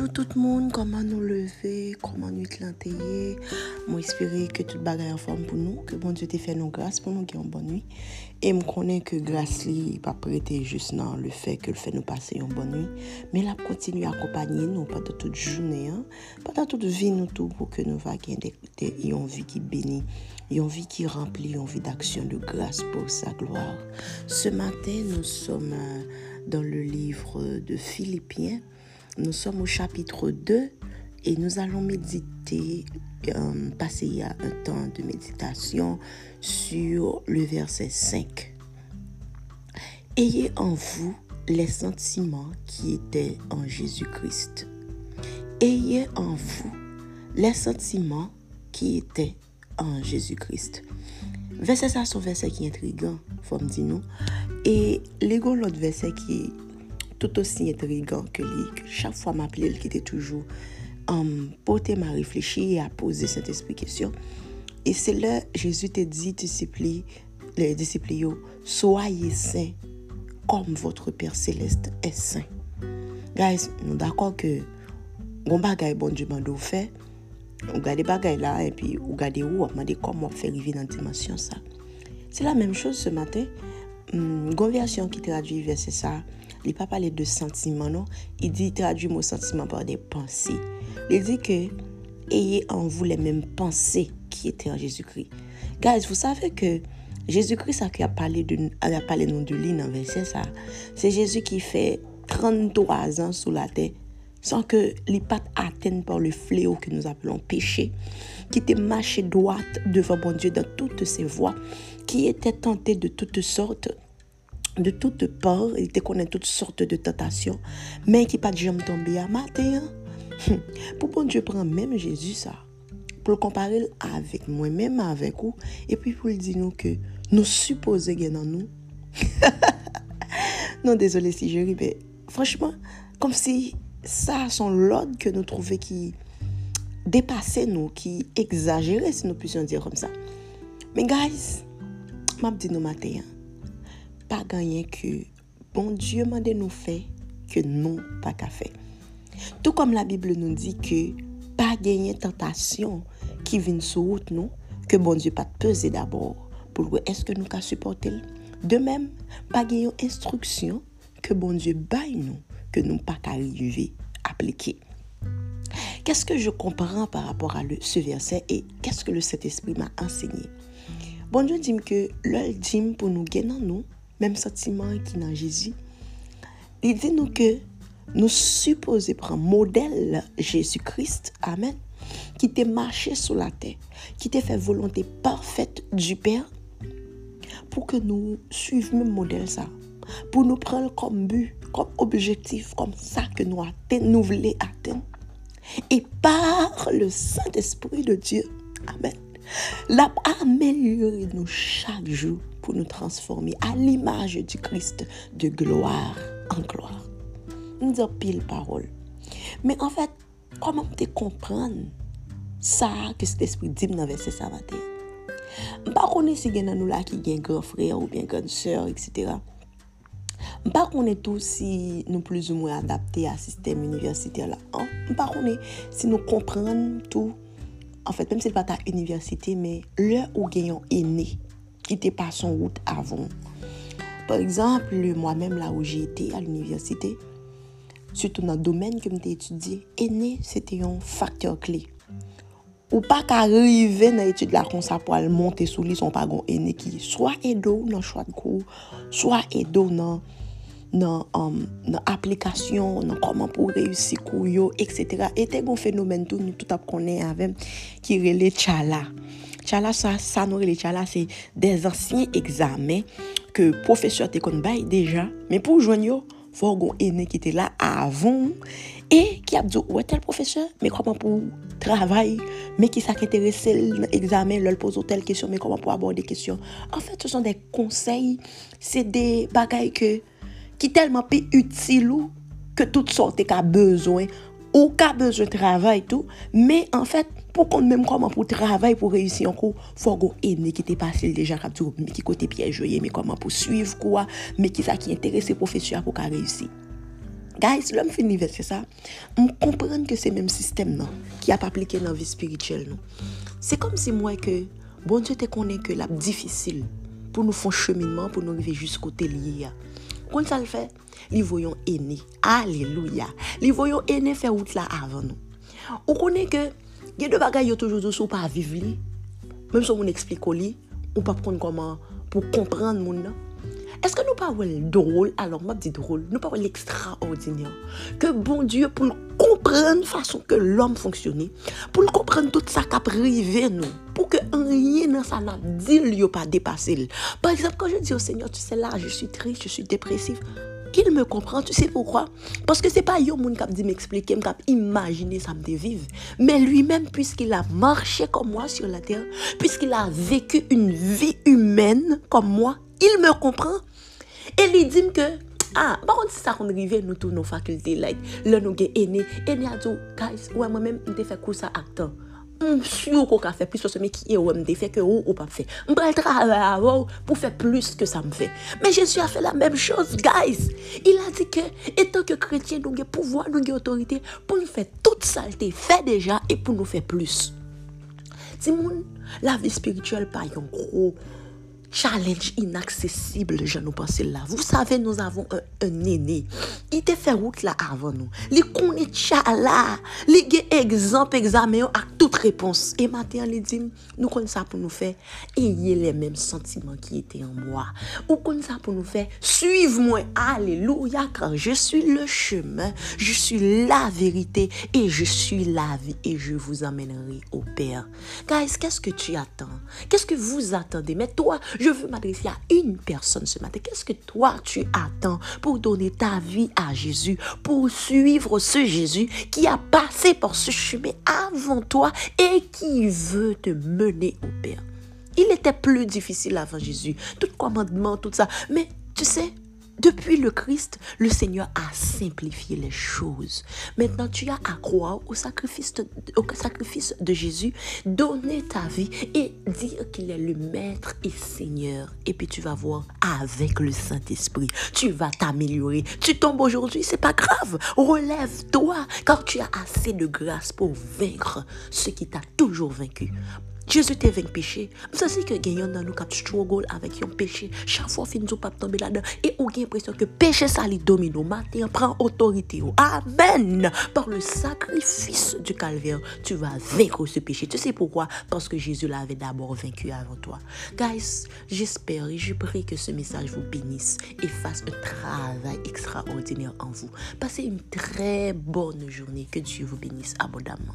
Bonjour tout moun, koman nou leve, koman nou tlanteye Mwen espere ke tout bagay an form pou nou Ke bon diyo te fè nou grase pou nou gen yon bon nwi E m konen ke grase li pa prete just nan le fè ke l fè nou pase yon bon nwi Men la pou kontinu akopanyen nou padan tout jounen Padan tout vi nou tou pou ke nou va gen yon vi ki beni Yon vi ki rempli, yon vi d'aksyon de grase pou sa gloar Se maten nou som euh, dan le livre de Filipien Nous sommes au chapitre 2 et nous allons méditer, euh, passer un temps de méditation sur le verset 5. Ayez en vous les sentiments qui étaient en Jésus-Christ. Ayez en vous les sentiments qui étaient en Jésus-Christ. Verset ça, un verset qui est intriguant, faut me. Et l'autre verset qui tout aussi intrigant que lui, chaque fois m'appelait, qui était toujours um, porté m'a réfléchi et à poser cette explication. Et c'est là Jésus te dit, disciples, les disciples, soyez saints comme votre Père céleste est saint. Guys, nous d'accord que on bagay bon Dieu m'a fait, on regarde bagay là et puis on regarde où on m'a dit comment faire vivre dans dimension ça. C'est la même chose ce matin. Une hum, version qui traduit verset ça il pas parler de sentiments, non? Il dit, traduit mon sentiment par des pensées. Il dit que ayez en vous les mêmes pensées qui étaient en Jésus-Christ. Guys, vous savez que Jésus-Christ, ça qui a parlé de, a parlé de lui verset ça. C'est Jésus qui fait 33 ans sous la terre sans que les pattes atteignent par le fléau que nous appelons péché, qui était marché droite devant mon Dieu dans toutes ses voies, qui était tenté de toutes sortes, de toutes peurs, il te connaît toutes sortes de tentations, mais qui pas de jamais tomber à matin. Hein. Pour bon Dieu prend même Jésus ça, pour le comparer avec moi-même, avec vous, et puis pour le dire nous que nous supposons qu'il dans nous. non, désolé si je ris, mais franchement, comme si ça sont l'ordre que nous trouvions qui dépassait nous, qui exagérait, si nous puissions dire comme ça. Mais guys, je dis nous matin, hein pas gagné que bon Dieu m'a nous fait que non pas qu'à faire. Tout comme la Bible nous dit que pas gagner tentation qui vient sur route nous, que bon Dieu pas peser d'abord pour voir est-ce que nous qu'à supporter? De même, pas gagner instruction que bon Dieu baille nous, que nous pas arriver appliquer. Qu'est-ce que je comprends par rapport à ce verset et qu'est-ce que le Saint-Esprit m'a enseigné? Bon Dieu dit que l'œil pour nous gagner nous, même sentiment qui dans Jésus. Il dit nous que nous supposons prendre modèle Jésus-Christ, Amen, qui t'a marché sur la terre, qui t'a fait volonté parfaite du Père, pour que nous suivions le modèle ça, pour nous prendre comme but, comme objectif, comme ça que nous voulons atteindre. Et par le Saint-Esprit de Dieu, Amen, l'a amélioré nous chaque jour pour nous transformer à l'image du Christ de gloire en gloire. Nous disons pile parole. Mais en fait, comment te comprendre ça que cet esprit dit dans verset 21? Mpa konen si gen nan nou la ki gen gran frè ou bien gran sèr, etc. Mpa konen tou si nou plus ou mwen adapte a sistem universitè la. Mpa konen si nou kompren tou en fèt, mèm se pa ta universite, mè lè ou genyon enè, ki te pa son route avon. Par exemple, mò mèm la ou jè etè al universite, sütou nan domen ke mè te etudye, enè, se te yon faktor kle. Ou pa ka rive nan etude la kon sa pou al monte sou li son pagon enè ki, swa edo nan chwa d'kou, swa edo nan nan, um, nan aplikasyon, nan koman pou reyusi kou yo, etc. E te gon fenomen tou nou tout ap konen avem ki rele tchala. Tchala sa, sa nou rele tchala se des ansyen egzamen ke profeseur te kon bay deja, men pou jwen yo, fò gon ene ki te la avon e ki ap djo wè tel profeseur mè koman pou travay mè ki sa ki interese l'examen lòl pozo tel kesyon mè koman pou aborde kesyon an fèt se son de konsey se de bagay ke ki telman pi util ou ke tout sote ka bezwen, ou ka bezwen travay tou, me en fèt, fait, pou kon mèm koman pou travay pou reysi an kou, fò go ene ki te pasil deja kap tou, me ki kote pi ajoye, me koman pou suiv kwa, me ki sa ki interese profesyon pou ka reysi. Guys, lèm fin nivese sa, m komprende ke se mèm sistem nan, ki ap aplike nan vi spirituel nou. Se kom se mwen ke, bon, je te konen ke lap difisil, pou nou fon cheminman, pou nou rive jous kote liye ya. Quand ça le fait, les voyons aînés. Alléluia. Les voyons aînés faire route là avant nous. On connaît que a deux bagages toujours sur pas vivre Même si on explique au lit, on pas prendre comment pour comprendre mon est-ce que nous parlons drôle? Alors, je dis drôle. Nous parlons l'extraordinaire. Que bon Dieu, pour comprendre la façon que l'homme fonctionnait, pour comprendre tout ça qui a privé nous, pour que rien dans ça n'a dit, lui pas dépassé. Par exemple, quand je dis au Seigneur, tu sais là, je suis triste, je suis dépressif, il me comprend, tu sais pourquoi? Parce que c'est pas yo moun qui dit m'expliquer, qui imaginer ça me vivre, mais lui-même puisqu'il a marché comme moi sur la terre, puisqu'il a vécu une vie humaine comme moi, il me comprend et il dit que ah, par contre, si ça qu'on arrive, nous tous nos facultés, like, là, nous sommes aînés, aînés a dit, guys, ouais, moi-même, je fait quoi ça acteur. Je suis sûr qu'on a fait plus que qui est ou me fait que ou ou pas fait. Je vais travailler pour faire plus que ça me fait. Mais Jésus a fait la même chose, guys. Il a dit que, étant que chrétien, nous avons pouvoir, nous avons autorité pour nous faire toute saleté fait déjà et pour nous faire plus. Simon, la vie spirituelle, pas un challenge inaccessible, je nous pense là. Vous savez, nous avons un, un aîné. Il te fait route là avant nous. Il connaît chala. Il a exemple, examen à toute réponse. Et maintenant, il dit, nous connaissons ça pour nous faire ayez les mêmes sentiments qui étaient en moi. Ou connaissons ça pour nous faire suive-moi. Alléluia, car je suis le chemin, je suis la vérité et je suis la vie et je vous emmènerai au Père. Guys, qu'est-ce que tu attends? Qu'est-ce que vous attendez? Mais toi, je veux m'adresser à une personne ce matin. Qu'est-ce que toi tu attends pour donner ta vie à Jésus, pour suivre ce Jésus qui a passé par ce chemin avant toi et qui veut te mener au Père? Il était plus difficile avant Jésus. Tout commandement, tout ça. Mais tu sais, depuis le Christ, le Seigneur a simplifié les choses. Maintenant, tu as à croire au sacrifice de, au sacrifice Jésus, donner ta vie et dire qu'il est le Maître et Seigneur. Et puis tu vas voir avec le Saint-Esprit, tu vas t'améliorer. Tu tombes aujourd'hui, c'est pas grave. Relève-toi, car tu as assez de grâce pour vaincre ce qui t'a toujours vaincu. Jésus t'a vaincu péché. Vous savez que gagnant dans nous qui struggle avec un péché, chaque fois fin nous pas tomber là-dedans et on a l'impression que péché ça lui domine matin prend autorité. Amen. Par le sacrifice du calvaire, tu vas vaincre ce péché. Tu sais pourquoi? Parce que Jésus l'avait d'abord vaincu avant toi. Guys, j'espère et je prie que ce message vous bénisse et fasse un travail extraordinaire en vous. Passez une très bonne journée. Que Dieu vous bénisse abondamment.